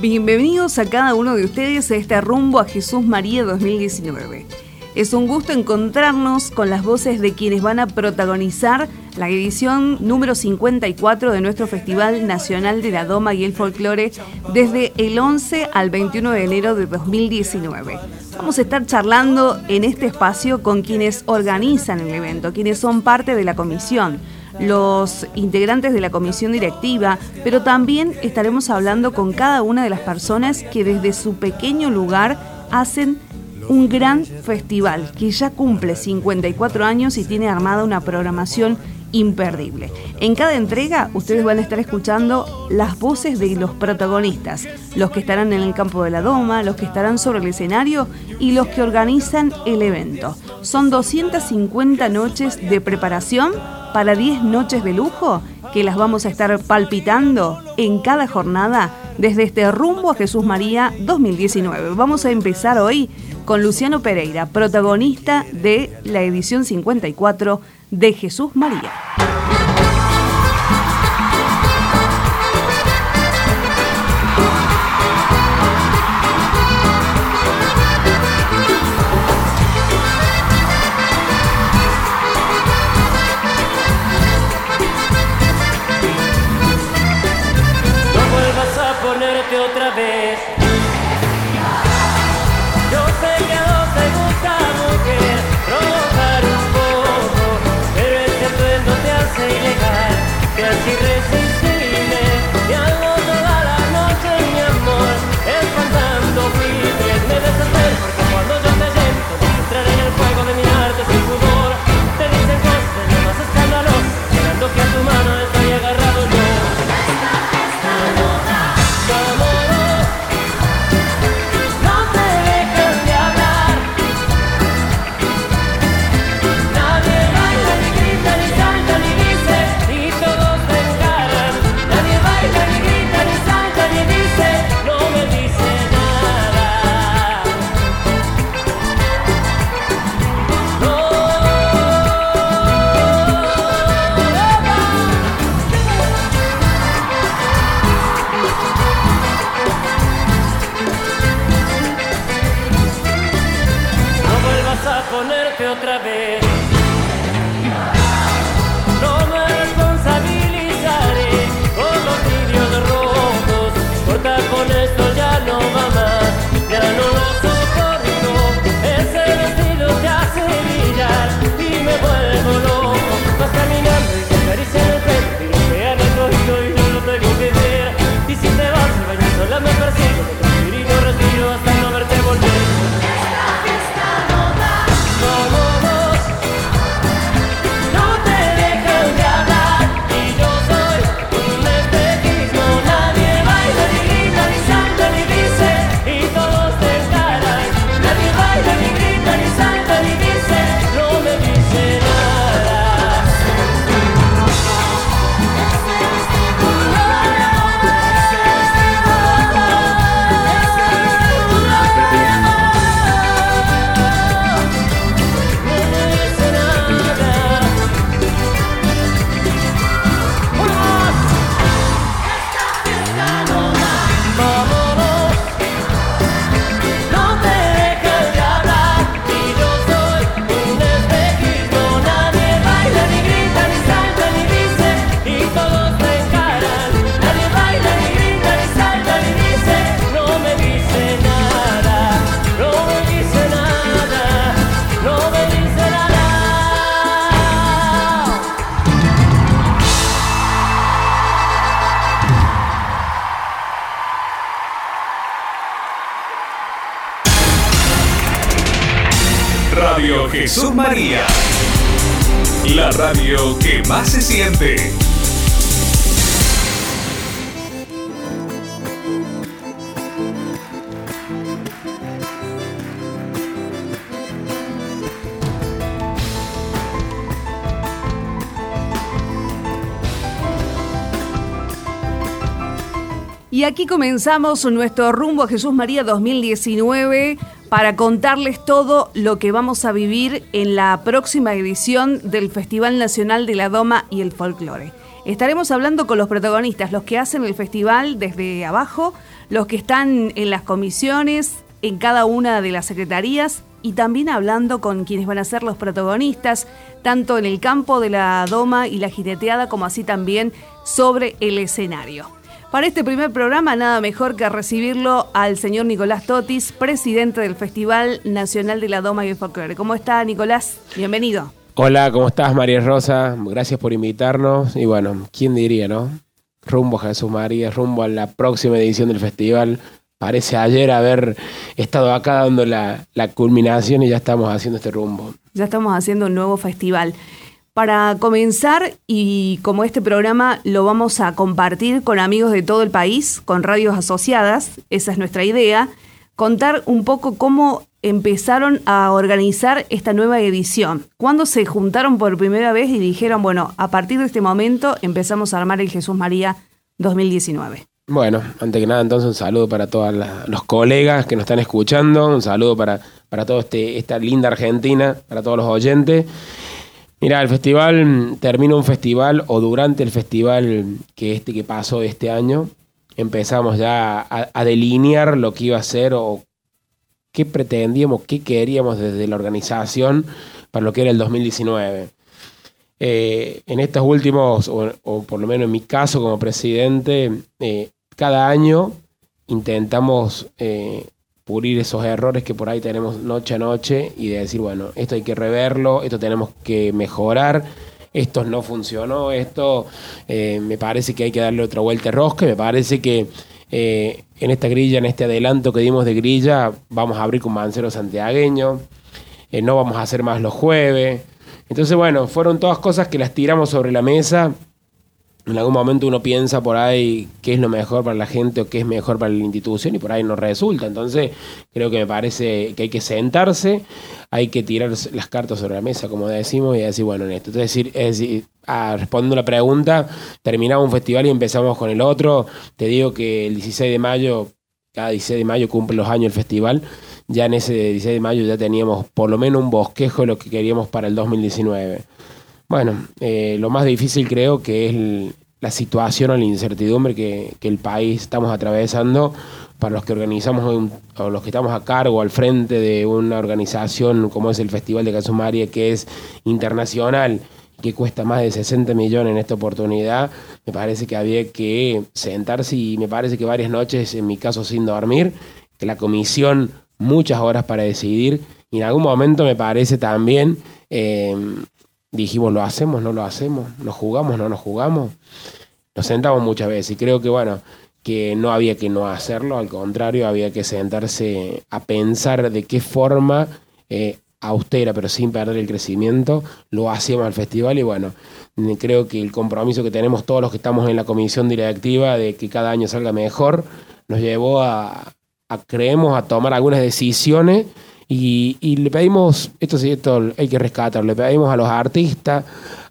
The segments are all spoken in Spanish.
Bienvenidos a cada uno de ustedes a este rumbo a Jesús María 2019. Es un gusto encontrarnos con las voces de quienes van a protagonizar la edición número 54 de nuestro Festival Nacional de la Doma y el Folclore desde el 11 al 21 de enero de 2019. Vamos a estar charlando en este espacio con quienes organizan el evento, quienes son parte de la comisión los integrantes de la comisión directiva, pero también estaremos hablando con cada una de las personas que desde su pequeño lugar hacen un gran festival que ya cumple 54 años y tiene armada una programación imperdible. En cada entrega ustedes van a estar escuchando las voces de los protagonistas, los que estarán en el campo de la doma, los que estarán sobre el escenario y los que organizan el evento. Son 250 noches de preparación para 10 noches de lujo que las vamos a estar palpitando en cada jornada desde este rumbo a Jesús María 2019. Vamos a empezar hoy con Luciano Pereira, protagonista de la edición 54 de Jesús María. María. Y aquí comenzamos nuestro rumbo a Jesús María 2019 para contarles todo lo que vamos a vivir en la próxima edición del Festival Nacional de la Doma y el Folclore. Estaremos hablando con los protagonistas, los que hacen el festival desde abajo, los que están en las comisiones, en cada una de las secretarías y también hablando con quienes van a ser los protagonistas, tanto en el campo de la doma y la jineteada como así también sobre el escenario. Para este primer programa, nada mejor que recibirlo al señor Nicolás Totis, presidente del Festival Nacional de la Doma y el Folclore. ¿Cómo está, Nicolás? Bienvenido. Hola, ¿cómo estás, María Rosa? Gracias por invitarnos. Y bueno, ¿quién diría, no? Rumbo a Jesús María, rumbo a la próxima edición del festival. Parece ayer haber estado acá dando la, la culminación y ya estamos haciendo este rumbo. Ya estamos haciendo un nuevo festival. Para comenzar, y como este programa lo vamos a compartir con amigos de todo el país, con radios asociadas, esa es nuestra idea, contar un poco cómo empezaron a organizar esta nueva edición. ¿Cuándo se juntaron por primera vez y dijeron, bueno, a partir de este momento empezamos a armar el Jesús María 2019? Bueno, antes que nada, entonces un saludo para todos los colegas que nos están escuchando, un saludo para, para toda este, esta linda Argentina, para todos los oyentes. Mira, el festival termina un festival o durante el festival que este que pasó este año empezamos ya a, delinear lo que iba a ser o qué pretendíamos, qué queríamos desde la organización para lo que era el 2019. Eh, en estos últimos, o, por lo menos en mi caso como presidente, eh, cada año intentamos eh, esos errores que por ahí tenemos noche a noche y de decir, bueno, esto hay que reverlo, esto tenemos que mejorar, esto no funcionó, esto eh, me parece que hay que darle otra vuelta de rosca, me parece que eh, en esta grilla, en este adelanto que dimos de grilla, vamos a abrir con Mancero Santiagueño, eh, no vamos a hacer más los jueves. Entonces, bueno, fueron todas cosas que las tiramos sobre la mesa en algún momento uno piensa por ahí qué es lo mejor para la gente o qué es mejor para la institución y por ahí no resulta. Entonces, creo que me parece que hay que sentarse, hay que tirar las cartas sobre la mesa, como decimos, y decir, bueno, en esto. Es decir, es decir ah, respondiendo la pregunta, terminamos un festival y empezamos con el otro. Te digo que el 16 de mayo, cada 16 de mayo cumple los años el festival. Ya en ese 16 de mayo ya teníamos por lo menos un bosquejo de lo que queríamos para el 2019. Bueno, eh, lo más difícil creo que es la situación o la incertidumbre que, el país estamos atravesando para los que organizamos o los que estamos a cargo al frente de una organización como es el Festival de Casumaria que es internacional que cuesta más de 60 millones en esta oportunidad, me parece que había que sentarse y me parece que varias noches, en mi caso sin dormir, que la comisión muchas horas para decidir y en algún momento me parece también eh, dijimos, ¿lo hacemos? ¿No lo hacemos? ¿Nos jugamos? ¿No nos jugamos? Nos sentamos muchas veces y creo que, bueno, que no había que no hacerlo, al contrario, había que sentarse a pensar de qué forma eh, austera, pero sin perder el crecimiento, lo hacíamos al festival y bueno, creo que el compromiso que tenemos todos los que estamos en la comisión directiva de que cada año salga mejor, nos llevó a, a creemos, a tomar algunas decisiones y, le pedimos, esto sí, esto hay que rescatarlo, le pedimos a los artistas,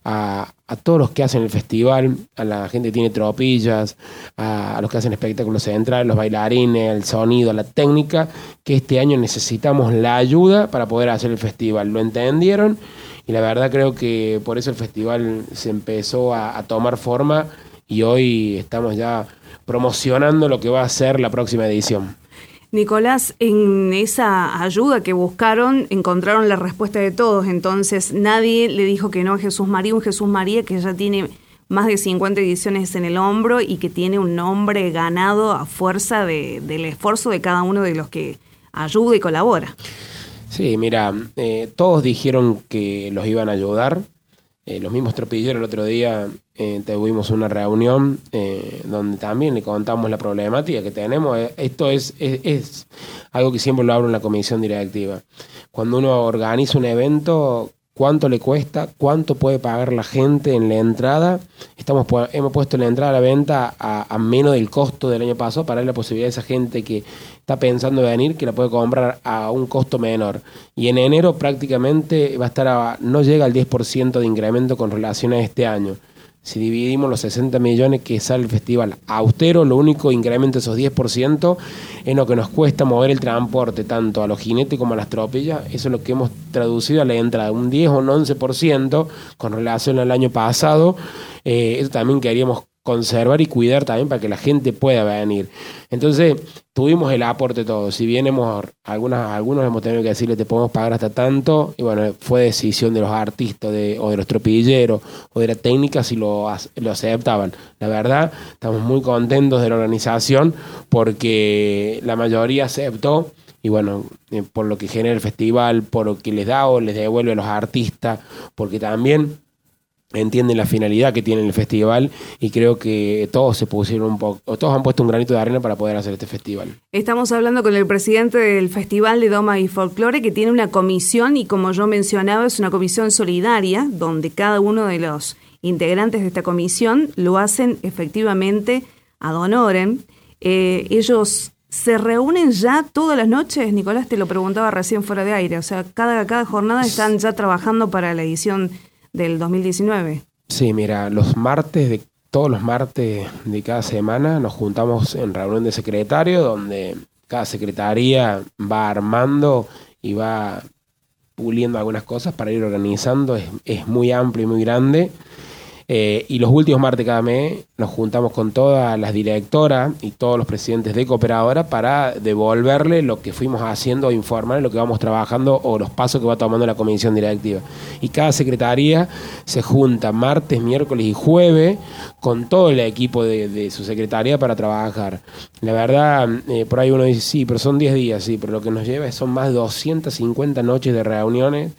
a, todos los que hacen el festival, a la gente que tiene tropillas, a, los que hacen espectáculos centrales, los bailarines, el sonido, la técnica, que este año necesitamos la ayuda para poder hacer el festival. Lo entendieron y la verdad creo que por eso el festival se empezó a tomar forma y hoy estamos ya promocionando lo que va a ser la próxima edición. Nicolás, en esa ayuda que buscaron encontraron la respuesta de todos, entonces nadie le dijo que no a Jesús María, un Jesús María que ya tiene más de 50 ediciones en el hombro y que tiene un nombre ganado a fuerza del esfuerzo de cada uno de los que ayuda y colabora. Sí, mira, eh, todos dijeron que los iban a ayudar, eh, los mismos tropilleros el otro día eh, tuvimos una reunión eh, donde también le contamos la problemática que tenemos. Esto es, es, algo que siempre lo hablo en la comisión directiva. Cuando uno organiza un evento, ¿cuánto le cuesta? ¿Cuánto puede pagar la gente en la entrada? Estamos, hemos puesto la entrada a la venta a, a menos del costo del año pasado para dar la posibilidad a esa gente que está pensando venir que la puede comprar a un costo menor. Y en enero prácticamente va a estar no llega al 10% de incremento con relación a este año. Si dividimos los 60 millones que sale el festival austero, lo único incrementa esos 10% en lo que nos cuesta mover el transporte tanto a los jinetes como a las tropillas. Eso es lo que hemos traducido a la entrada, un 10 o un 11% con relación al año pasado. Eh, eso también queríamos conservar y cuidar también para que la gente pueda venir. Entonces, tuvimos el aporte todo. Si bien hemos, algunas, algunos hemos tenido que decirle te podemos pagar hasta tanto, y bueno, fue decisión de los artistas de, o de los tropilleros o de la técnica si lo, lo aceptaban. La verdad, estamos muy contentos de la organización porque la mayoría aceptó y bueno, eh, por lo que genera el festival, por lo que les da o les devuelve a los artistas, porque también entienden la finalidad que tiene el festival y creo que todos se pusieron un poco, todos han puesto un granito de arena para poder hacer este festival. Estamos hablando con el presidente del Festival de Doma y Folclore que tiene una comisión y como yo mencionaba es una comisión solidaria donde cada uno de los integrantes de esta comisión lo hacen efectivamente ad honorem. Eh, ellos se reúnen ya todas las noches, Nicolás te lo preguntaba recién fuera de aire, o sea, cada, cada jornada están ya trabajando para la edición del 2019. Sí, mira, los martes de todos los martes de cada semana nos juntamos en reunión de secretario donde cada secretaría va armando y va puliendo algunas cosas para ir organizando. Es, es muy amplio y muy grande. Eh, y los últimos martes cada mes nos juntamos con todas las directoras y todos los presidentes de cooperadora para devolverle lo que fuimos haciendo, informar lo que vamos trabajando o los pasos que va tomando la comisión directiva. Y cada secretaría se junta martes, miércoles y jueves con todo el equipo de, su secretaría para trabajar. La verdad, eh, por ahí uno dice, sí, pero son 10 días, sí, pero lo que nos lleva son más de 250 noches de reuniones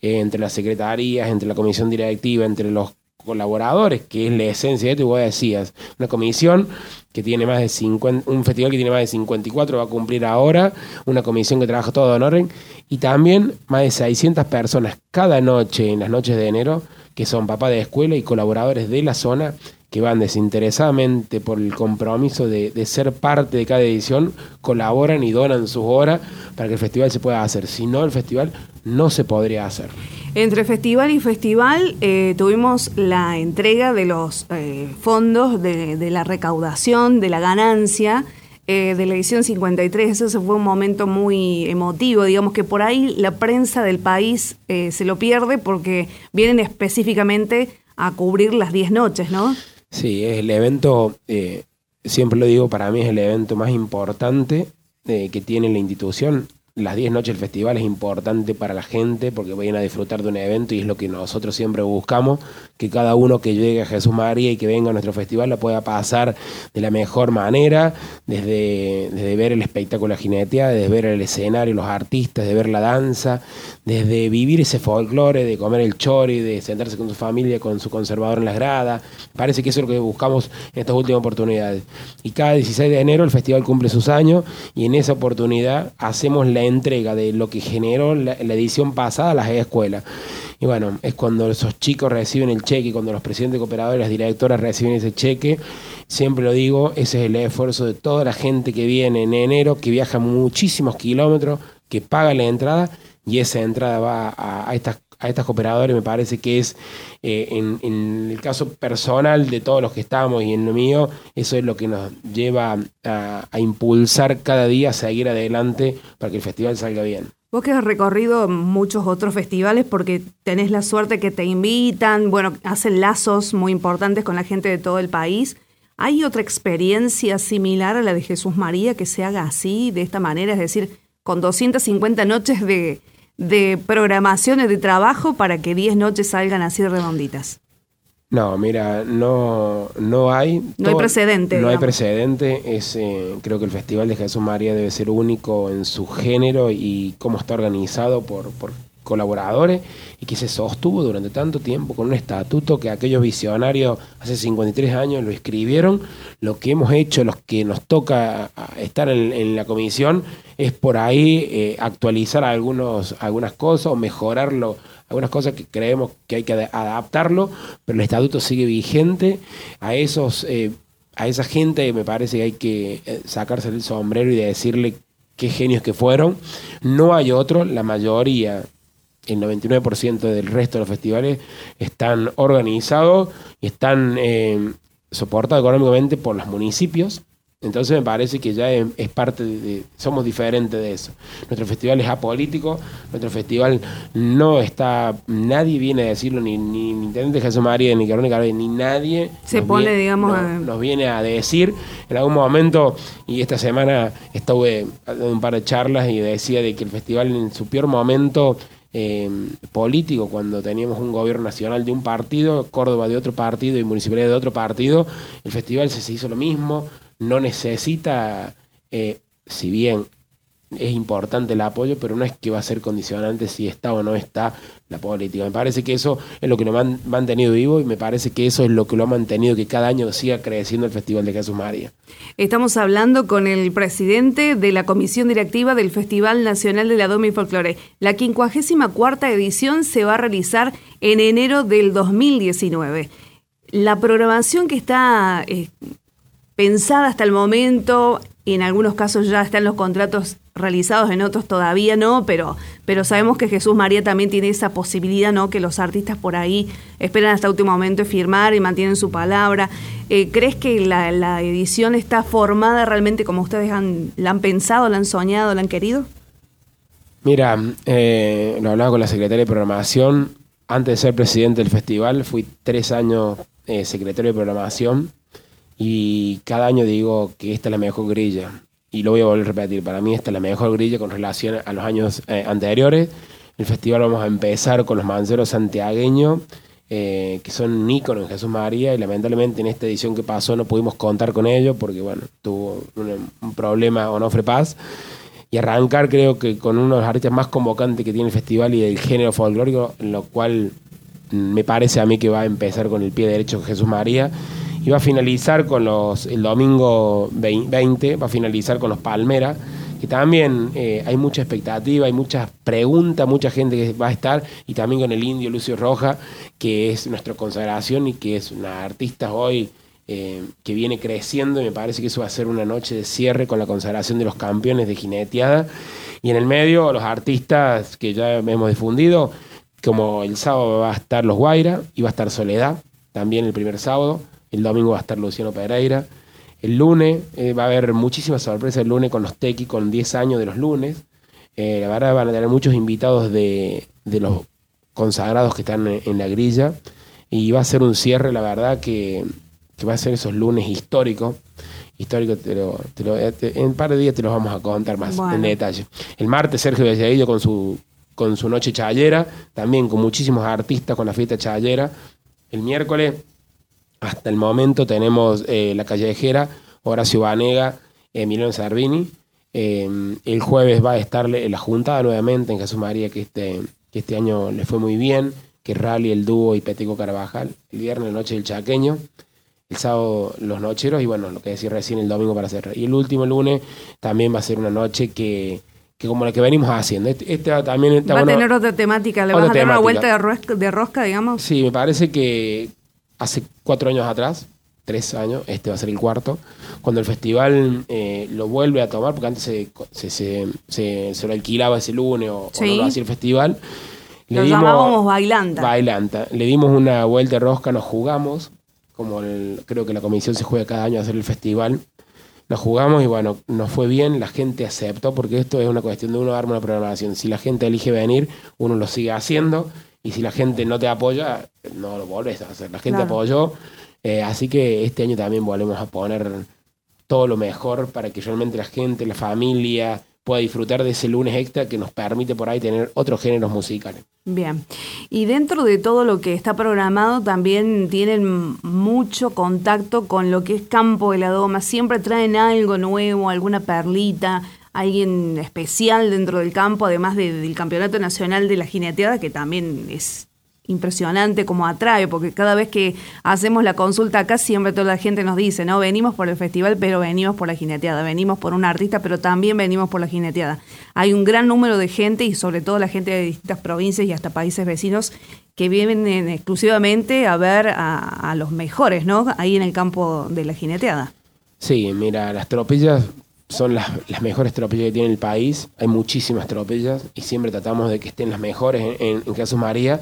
entre las secretarías, entre la comisión directiva, entre los colaboradores, que es la esencia de esto, y vos decías, una comisión que tiene más de 50, un festival que tiene más de 54 va a cumplir ahora, una comisión que trabaja todo en orden, y también más de 600 personas cada noche, en las noches de enero, que son papás de escuela y colaboradores de la zona, que van desinteresadamente por el compromiso de, ser parte de cada edición, colaboran y donan sus horas para que el festival se pueda hacer. Si no, el festival no se podría hacer. Entre festival y festival eh, tuvimos la entrega de los eh, fondos, de, la recaudación, de la ganancia eh, de la edición 53. Ese fue un momento muy emotivo. Digamos que por ahí la prensa del país se lo pierde porque vienen específicamente a cubrir las 10 noches, ¿no? Sí, es el evento, siempre lo digo, para mí es el evento más importante que tiene la institución las 10 noches del festival es importante para la gente porque vayan a disfrutar de un evento y es lo que nosotros siempre buscamos, que cada uno que llegue a Jesús María y que venga a nuestro festival la pueda pasar de la mejor manera, desde, ver el espectáculo de jinetea, desde ver el escenario, los artistas, de ver la danza, desde vivir ese folclore, de comer el chori, de sentarse con su familia, con su conservador en las gradas. Parece que eso es lo que buscamos en estas últimas oportunidades. Y cada 16 de enero el festival cumple sus años y en esa oportunidad hacemos la entrega de lo que generó la, edición pasada a las escuelas. Y bueno, es cuando esos chicos reciben el cheque, cuando los presidentes de cooperadores, las directoras reciben ese cheque. Siempre lo digo, ese es el esfuerzo de toda la gente que viene en enero, que viaja muchísimos kilómetros, que paga la entrada y esa entrada va a, estas a estas cooperadores me parece que es eh, en, el caso personal de todos los que estamos y en lo mío, eso es lo que nos lleva a, impulsar cada día a seguir adelante para que el festival salga bien. Vos que has recorrido muchos otros festivales porque tenés la suerte que te invitan, bueno, hacen lazos muy importantes con la gente de todo el país. ¿Hay otra experiencia similar a la de Jesús María que se haga así, de esta manera? Es decir, con 250 noches de, de programaciones de trabajo para que 10 noches salgan así redonditas? No, mira, no, no hay. No hay precedente. No hay precedente. Es, eh, creo que el Festival de Jesús María debe ser único en su género y cómo está organizado por, por colaboradores y que se sostuvo durante tanto tiempo con un estatuto que aquellos visionarios hace 53 años lo escribieron. Lo que hemos hecho, los que nos toca estar en, la comisión, es por ahí eh, actualizar algunos, algunas cosas o mejorarlo, algunas cosas que creemos que hay que adaptarlo, pero el estatuto sigue vigente. A esos... Eh, a esa gente me parece que hay que eh, sacarse el sombrero y decirle qué genios que fueron. No hay otro, la mayoría el 99% del resto de los festivales están organizados y están eh, soportados económicamente por los municipios entonces me parece que ya es, parte de, somos diferentes de eso. Nuestro festival es apolítico, nuestro festival no está, nadie viene a decirlo, ni, ni, Intendente Jesús María, ni Carónica, ni nadie. Se pone, digamos, nos viene a decir. En algún momento, y esta semana estuve dando un par de charlas y decía de que el festival en su peor momento eh, político, cuando teníamos un gobierno nacional de un partido, Córdoba de otro partido y municipalidad de otro partido, el festival se hizo lo mismo no necesita, eh, si bien es importante el apoyo, pero no es que va a ser condicionante si está o no está la política. Me parece que eso es lo que lo han mantenido vivo y me parece que eso es lo que lo ha mantenido que cada año siga creciendo el Festival de Jesús María. Estamos hablando con el presidente de la Comisión Directiva del Festival Nacional de la Doma y Folclore. La 54 edición se va a realizar en enero del 2019. La programación que está eh, pensada hasta el momento, en algunos casos ya están los contratos realizados, en otros todavía no, pero, pero sabemos que Jesús María también tiene esa posibilidad, ¿no? Que los artistas por ahí esperan hasta último momento firmar y mantienen su palabra. Eh, ¿Crees que la, edición está formada realmente como ustedes han, la han pensado, la han soñado, la han querido? Mira, eh, lo hablaba con la secretaria de programación. Antes de ser presidente del festival, fui tres años eh, secretario de programación y cada año digo que esta es la mejor grilla. Y lo voy a volver a repetir. Para mí esta es la mejor grilla con relación a los años eh, anteriores. El festival vamos a empezar con los manceros santiagueños, eh, que son íconos en Jesús María. Y lamentablemente en esta edición que pasó no pudimos contar con ellos porque, bueno, tuvo un, un problema Onofre Paz y arrancar creo que con uno de los artistas más convocantes que tiene el festival y del género folclórico, lo cual me parece a mí que va a empezar con el pie derecho Jesús María y va a finalizar con los, el domingo 20, va a finalizar con los Palmeras, que también eh, hay mucha expectativa, hay muchas preguntas, mucha gente que va a estar, y también con el indio Lucio Roja, que es nuestra consagración y que es una artista hoy eh, que viene creciendo, y me parece que eso va a ser una noche de cierre con la consagración de los campeones de jineteada. Y en el medio, los artistas que ya hemos difundido, como el sábado va a estar Los Guaira y va a estar Soledad, también el primer sábado. El domingo va a estar Luciano Pereira. El lunes eh, va a haber muchísimas sorpresas el lunes con los Tequi, con 10 años de los lunes. Eh, la verdad van a tener muchos invitados de, los consagrados que están en, la grilla. Y va a ser un cierre, la verdad, que, va a ser esos lunes históricos. Histórico, te lo, en un par de días te los vamos a contar más en detalle. El martes Sergio Belladillo con su, con su noche chayera, también con muchísimos artistas con la fiesta chayera. El miércoles hasta el momento tenemos eh, La Callejera, Horacio Vanega, Emiliano Servini. Eh, el jueves va a estar la Juntada nuevamente en Jesús María, que este, que este año le fue muy bien, que Rally, el dúo y Petico Carvajal. El viernes, la noche del Chaqueño. El sábado, los nocheros. Y bueno, lo que decía recién, el domingo para cerrar. Y el último lunes también va a ser una noche que como la que venimos haciendo. Este, este también va a tener otra temática, le vas a dar una vuelta de rosca, digamos. Sí, me parece que, hace cuatro años atrás, tres años, este va a ser el cuarto, cuando el festival eh, lo vuelve a tomar, porque antes se, se, se, lo alquilaba ese lunes o, no lo hacía el festival. Le lo llamábamos bailanta. Bailanta. Le dimos una vuelta de rosca, nos jugamos, como creo que la comisión se juega cada año a hacer el festival. Nos jugamos y bueno, nos fue bien, la gente aceptó, porque esto es una cuestión de uno darme una programación. Si la gente elige venir, uno lo sigue haciendo y si la gente no te apoya, no lo volvés a hacer. La gente apoyó, eh, así que este año también volvemos a poner todo lo mejor para que realmente la gente, la familia, pueda disfrutar de ese lunes extra que nos permite por ahí tener otros géneros musicales. Bien, y dentro de todo lo que está programado también tienen mucho contacto con lo que es Campo de la Doma, siempre traen algo nuevo, alguna perlita, alguien especial dentro del campo, además del Campeonato Nacional de la Jineteada, que también es impresionante como atrae, porque cada vez que hacemos la consulta acá siempre toda la gente nos dice, no, venimos por el festival, pero venimos por la jineteada, venimos por un artista, pero también venimos por la jineteada. Hay un gran número de gente y sobre todo la gente de distintas provincias y hasta países vecinos que vienen exclusivamente a ver a, a los mejores, ¿no? Ahí en el campo de la jineteada. Sí, mira, las tropillas son las, mejores tropillas que tiene el país. Hay muchísimas tropillas y siempre tratamos de que estén las mejores en, Jesús María.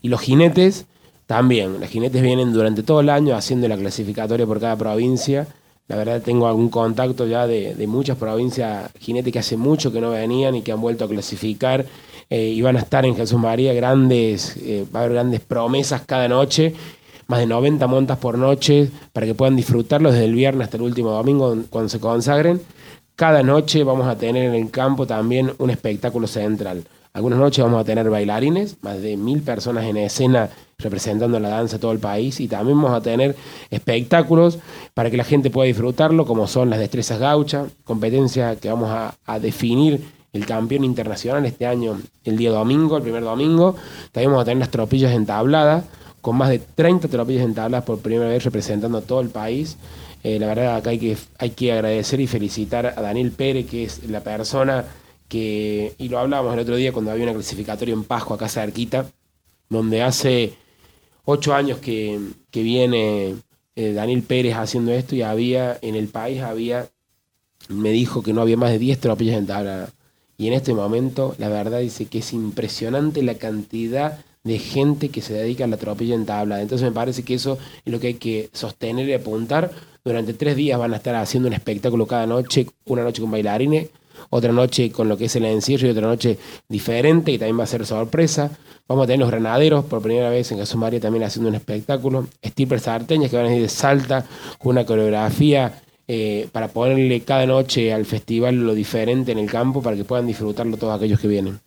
Y los jinetes también. Los jinetes vienen durante todo el año haciendo la clasificatoria por cada provincia. La verdad tengo algún contacto ya de, muchas provincias, jinetes que hace mucho que no venían y que han vuelto a clasificar eh, y van a estar en Jesús María grandes, eh, va a haber grandes promesas cada noche más de 90 montas por noche para que puedan disfrutarlo desde el viernes hasta el último domingo cuando se consagren. Cada noche vamos a tener en el campo también un espectáculo central. Algunas noches vamos a tener bailarines, más de mil personas en escena representando la danza de todo el país y también vamos a tener espectáculos para que la gente pueda disfrutarlo, como son las destrezas gaucha, competencia que vamos a, a definir el campeón internacional este año, el día domingo, el primer domingo. También vamos a tener las tropillas entabladas, con más de 30 tropillas en tablas por primera vez representando a todo el país. Eh, la verdad acá hay que, hay que agradecer y felicitar a Daniel Pérez, que es la persona que, y lo hablábamos el otro día cuando había una clasificatoria en Pascua acá cerquita, donde hace ocho años que, viene eh, Daniel Pérez haciendo esto y había, en el país había, me dijo que no había más de 10 tropillas en tabla. Y en este momento, la verdad dice que es impresionante la cantidad de gente que se dedica a la tropilla en tabla. Entonces me parece que eso es lo que hay que sostener y apuntar. Durante tres días van a estar haciendo un espectáculo cada noche, una noche con bailarines, otra noche con lo que es el encierro y otra noche diferente, y también va a ser sorpresa. Vamos a tener los granaderos por primera vez en Jesús María también haciendo un espectáculo. Strippers sarteñas que van a ir de Salta con una coreografía eh, para ponerle cada noche al festival lo diferente en el campo para que puedan disfrutarlo todos aquellos que vienen.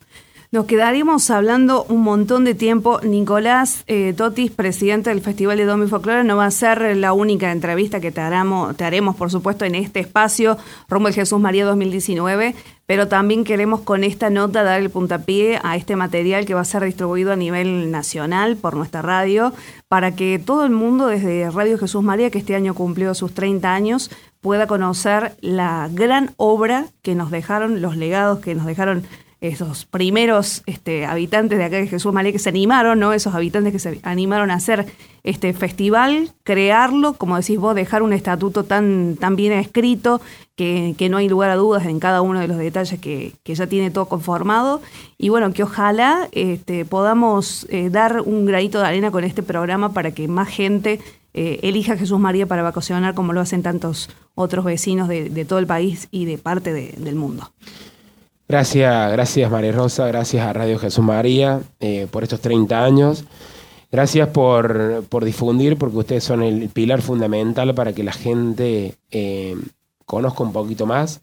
Nos quedaríamos hablando un montón de tiempo. Nicolás eh, Totis, presidente del Festival de Domi Folklore, no va a ser la única entrevista que te, haremos, te haremos, por supuesto, en este espacio Rumbo de Jesús María 2019, pero también queremos con esta nota dar el puntapié a este material que va a ser distribuido a nivel nacional por nuestra radio, para que todo el mundo desde Radio Jesús María, que este año cumplió sus 30 años, pueda conocer la gran obra que nos dejaron, los legados que nos dejaron esos primeros este, habitantes de acá de Jesús María que se animaron, ¿no? Esos habitantes que se animaron a hacer este festival, crearlo, como decís vos, dejar un estatuto tan, bien escrito que, no hay lugar a dudas en cada uno de los detalles que, ya tiene todo conformado. Y bueno, que ojalá este, podamos eh, dar un granito de arena con este programa para que más gente eh, elija a Jesús María para vacacionar como lo hacen tantos otros vecinos de, todo el país y de parte del mundo. Gracias, gracias María Rosa, gracias a Radio Jesús María eh, por estos 30 años. Gracias por, difundir, porque ustedes son el pilar fundamental para que la gente eh, conozca un poquito más.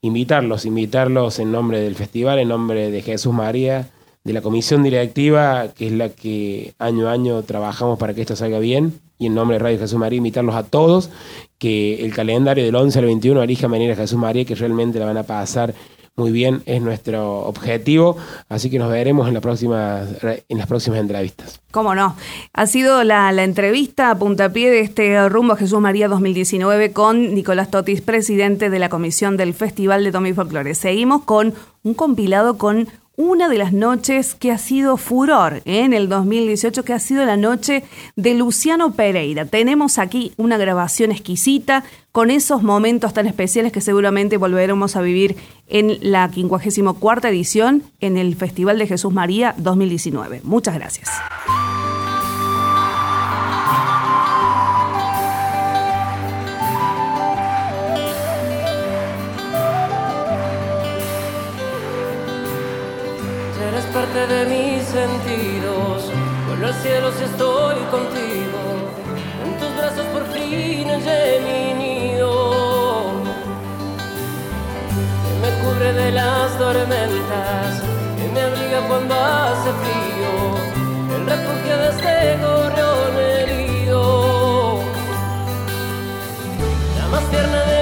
Invitarlos, invitarlos en nombre del festival, en nombre de Jesús María, de la comisión directiva, que es la que año a año trabajamos para que esto salga bien, y en nombre de Radio Jesús María, invitarlos a todos, que el calendario del 11 al 21 elija venir a Jesús María, que realmente la van a pasar muy bien, es nuestro objetivo, así que nos veremos en, la próxima, en las próximas entrevistas. Cómo no. Ha sido la, entrevista a puntapié de este Rumbo a Jesús María 2019 con Nicolás Totis, presidente de la comisión del Festival de Tommy Folklore. Seguimos con un compilado con una de las noches que ha sido furor en el 2018, que ha sido la noche de Luciano Pereira. Tenemos aquí una grabación exquisita con esos momentos tan especiales que seguramente volveremos a vivir en la 54 edición en el Festival de Jesús María 2019. Muchas gracias. Parte de mis sentidos. Vuelvo al cielo si estoy contigo. En tus brazos por fin hallé mi nido. Que me cubre de las tormentas, que me abriga cuando hace frío. El refugio de este gorrión herido. La más tierna de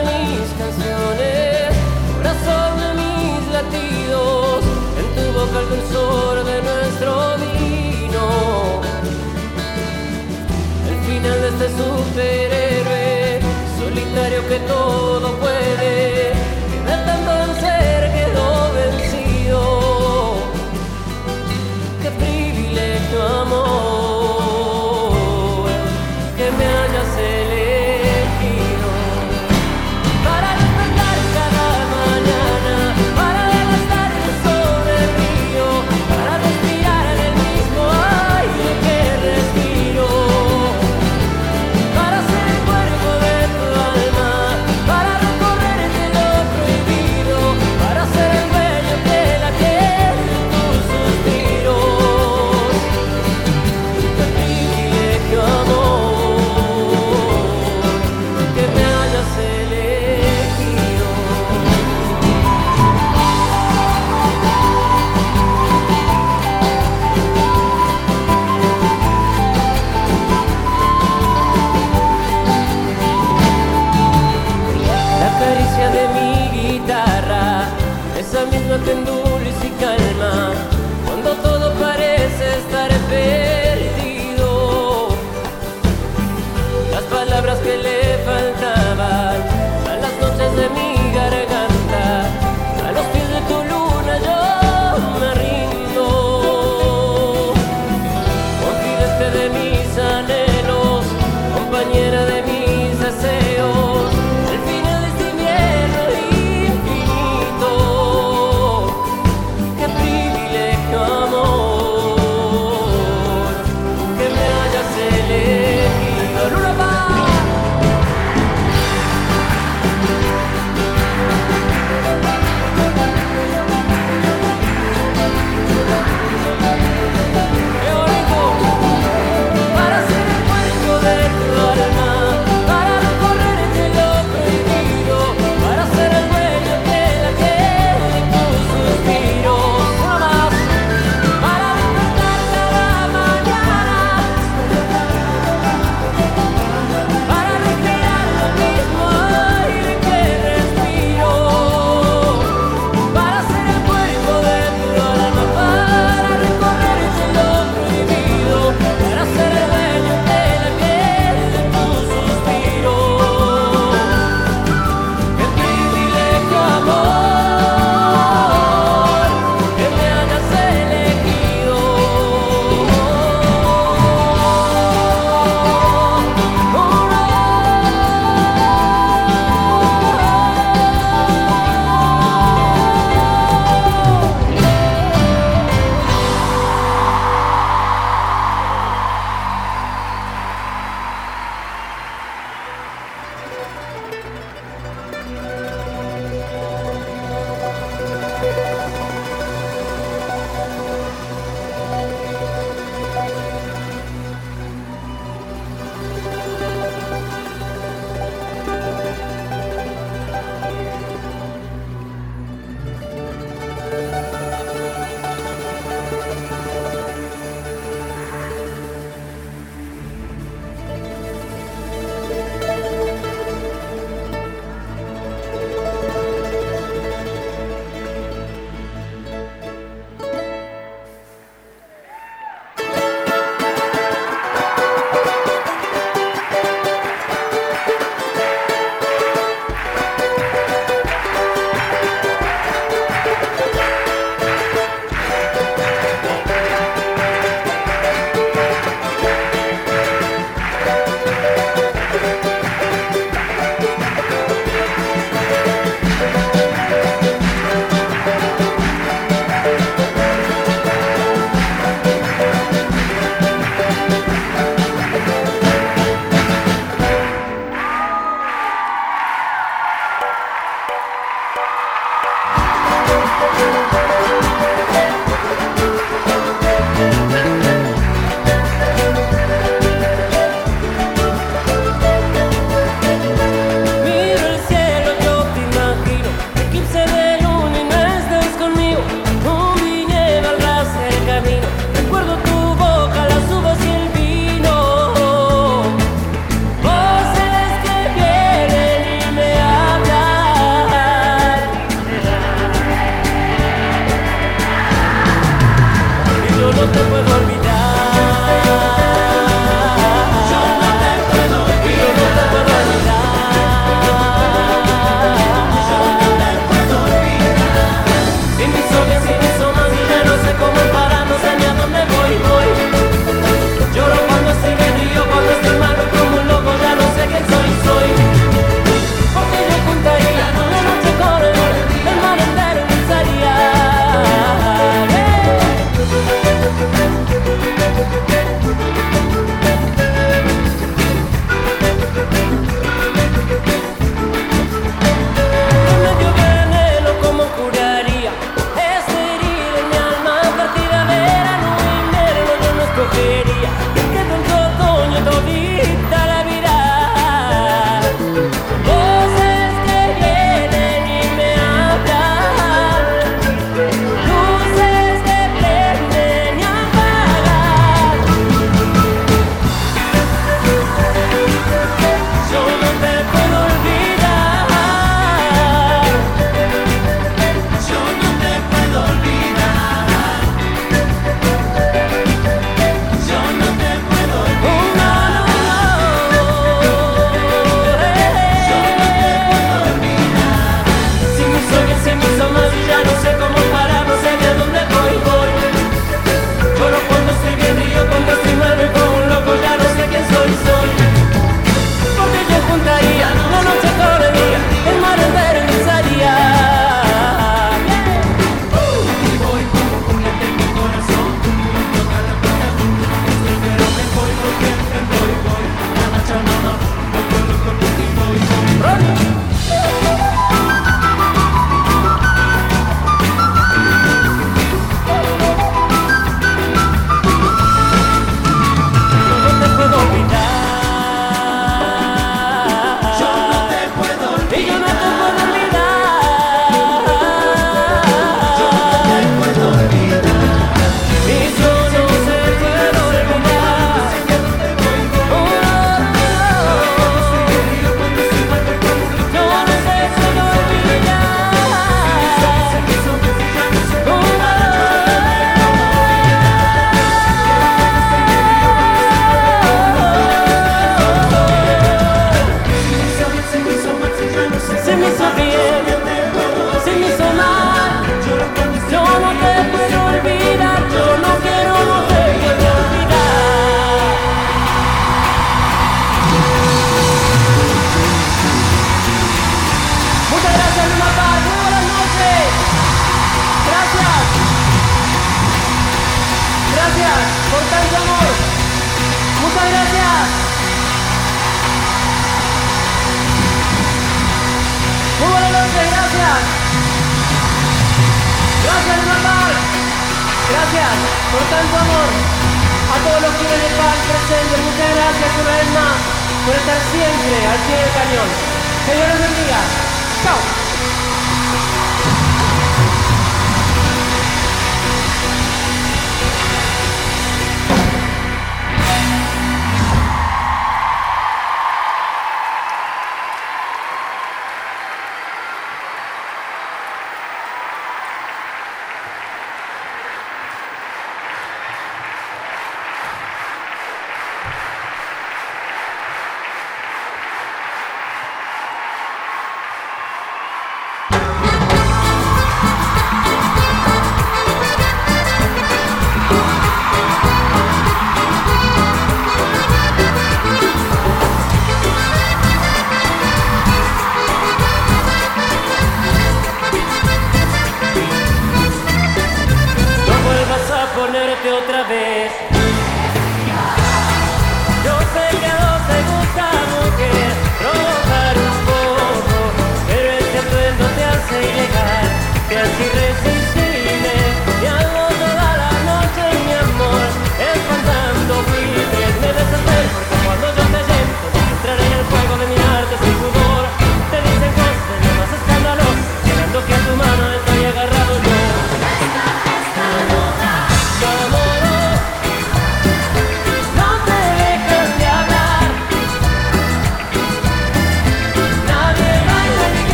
Yes.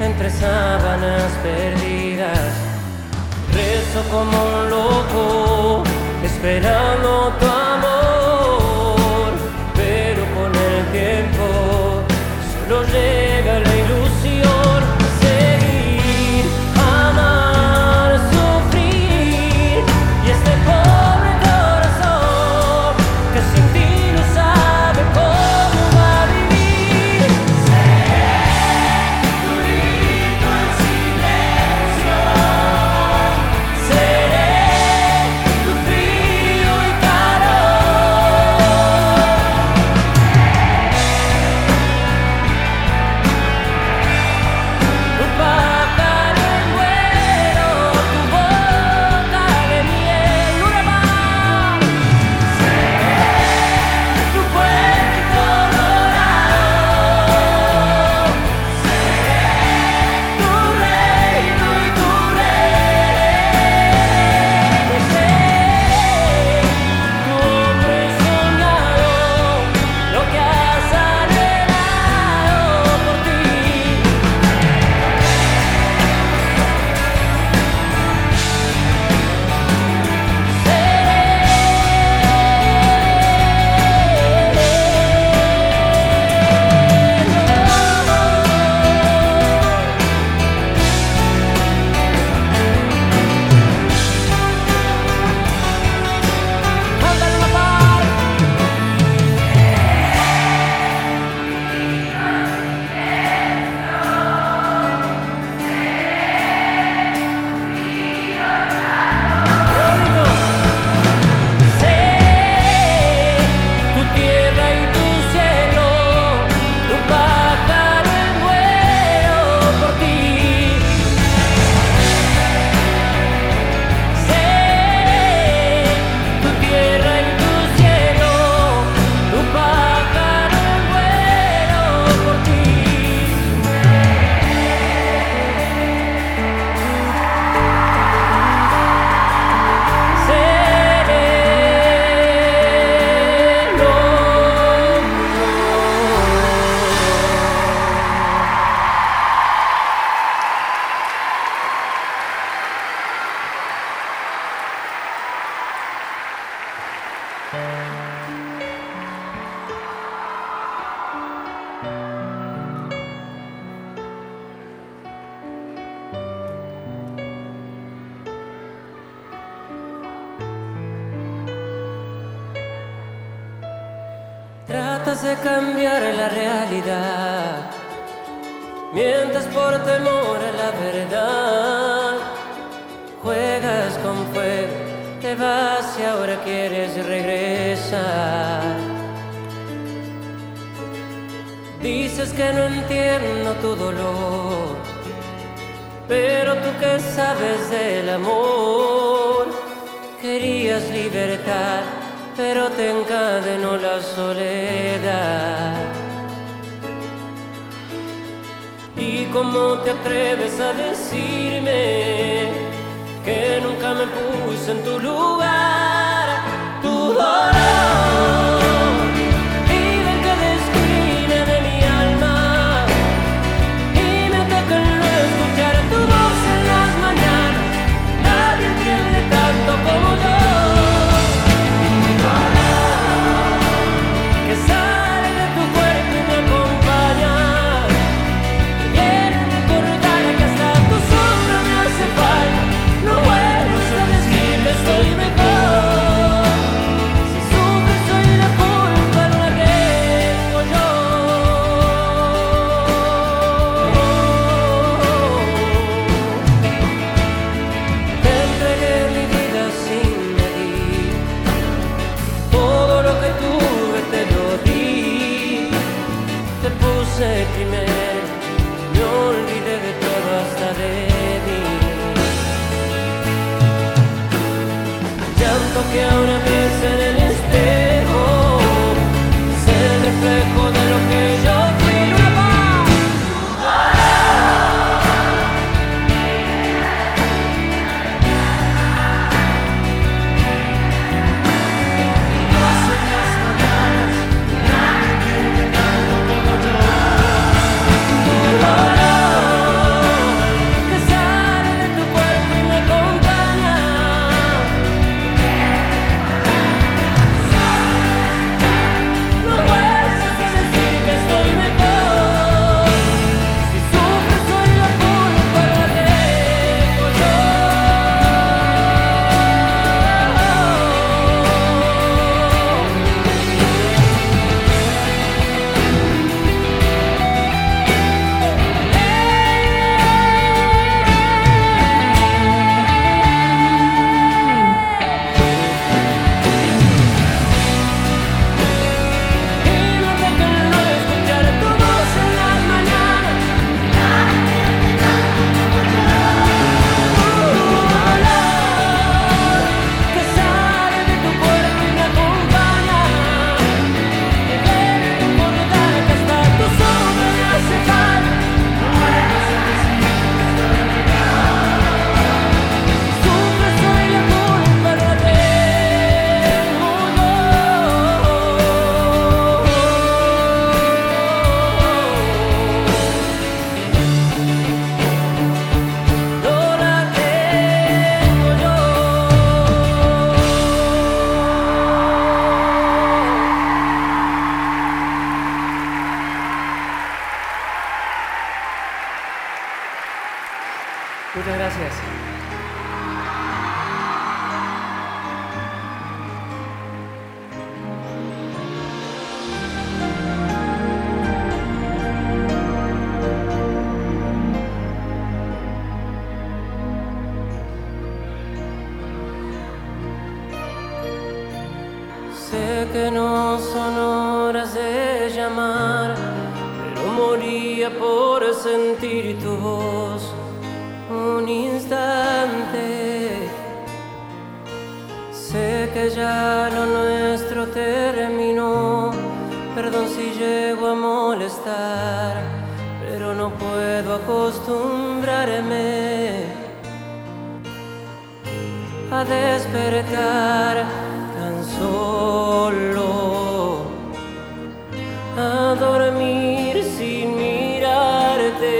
entre sábanas perdidas. Rezo como un loco, esperando tu cómo te atreves a decirme que nunca me puse en tu lugar, tu dolor. si llego a molestar, pero no puedo acostumbrarme a despertar tan solo, a dormir sin mirarte.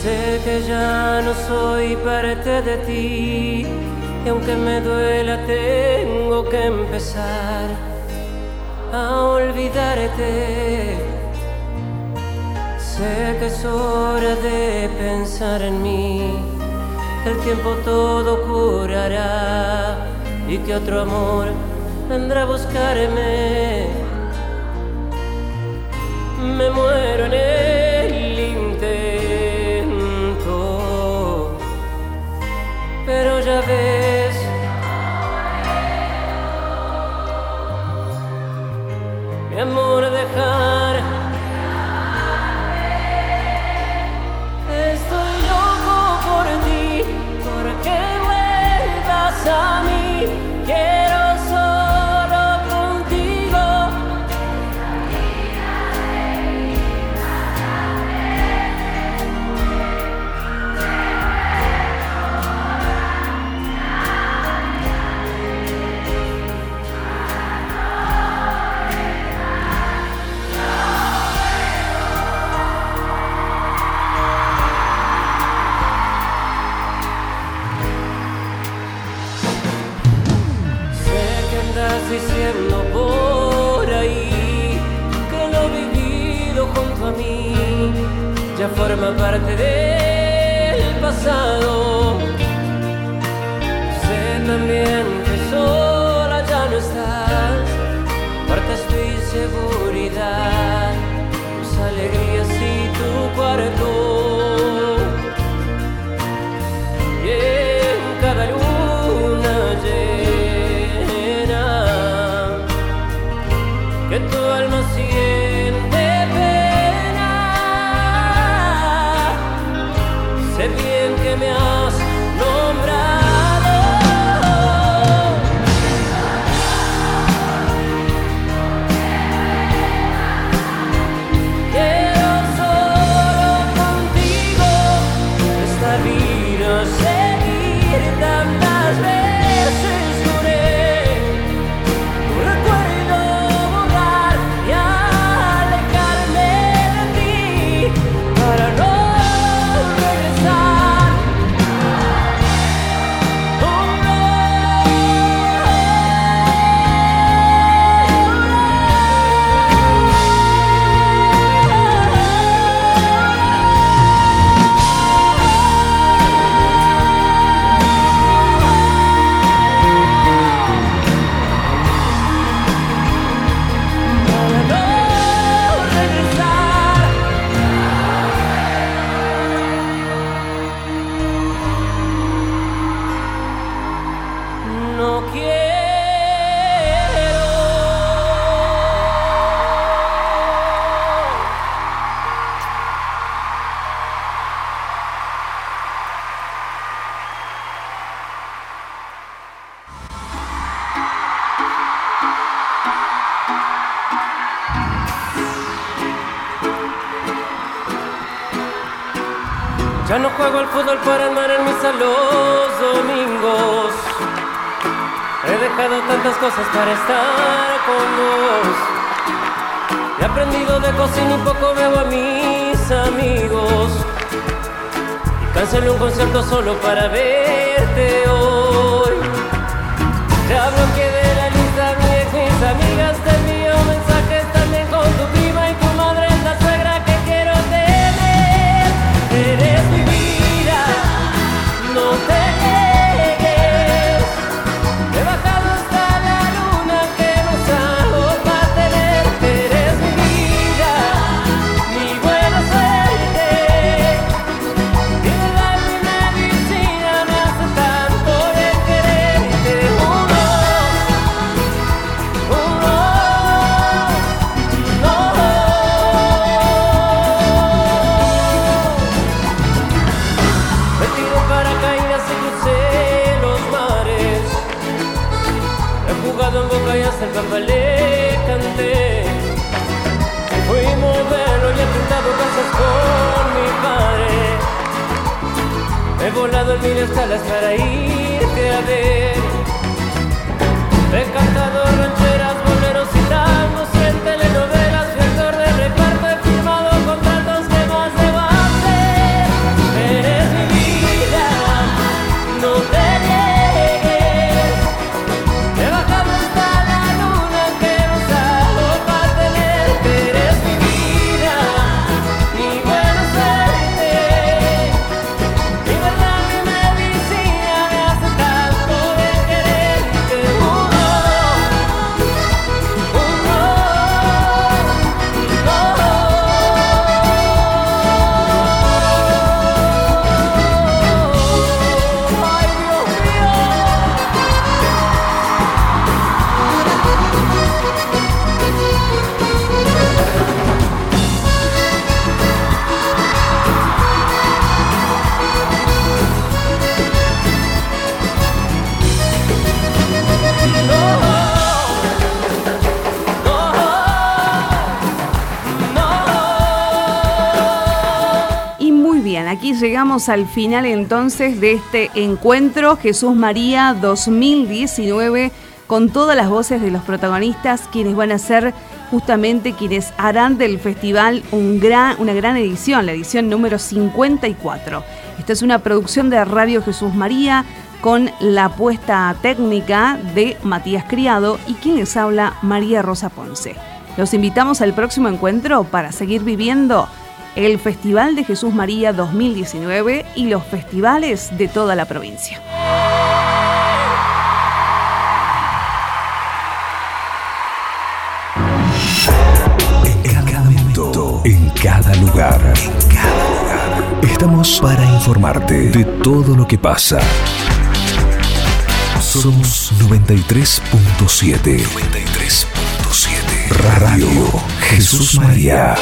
Sé que ya no soy parte de ti. Y aunque me duela, tengo que empezar a olvidarte. Sé que es hora de pensar en mí, el tiempo todo curará y que otro amor vendrá a buscarme. Me muero en él. ya forma parte del pasado. Sé también Ya no juego al fútbol para andar en misa los domingos. He dejado tantas cosas para estar con vos. He aprendido de cocina y poco veo a mis amigos. Y cancelé un concierto solo para verte hoy. Ya bloqueé de dormir hasta para irte a ver. He cantado rancheras, boleros y tangos en telenovelas. Al final entonces de este encuentro Jesús María 2019 con todas las voces de los protagonistas, quienes van a ser justamente quienes harán del festival un gran, una gran edición, la edición número 54. Esta es una producción de Radio Jesús María con la puesta técnica de Matías Criado y quien les habla María Rosa Ponce. Los invitamos al próximo encuentro para seguir viviendo el Festival de Jesús María 2019 y los festivales de toda la provincia. en cada lugar. Estamos para informarte de todo lo que pasa. Somos 93.7. 93.7. Radio Jesús María.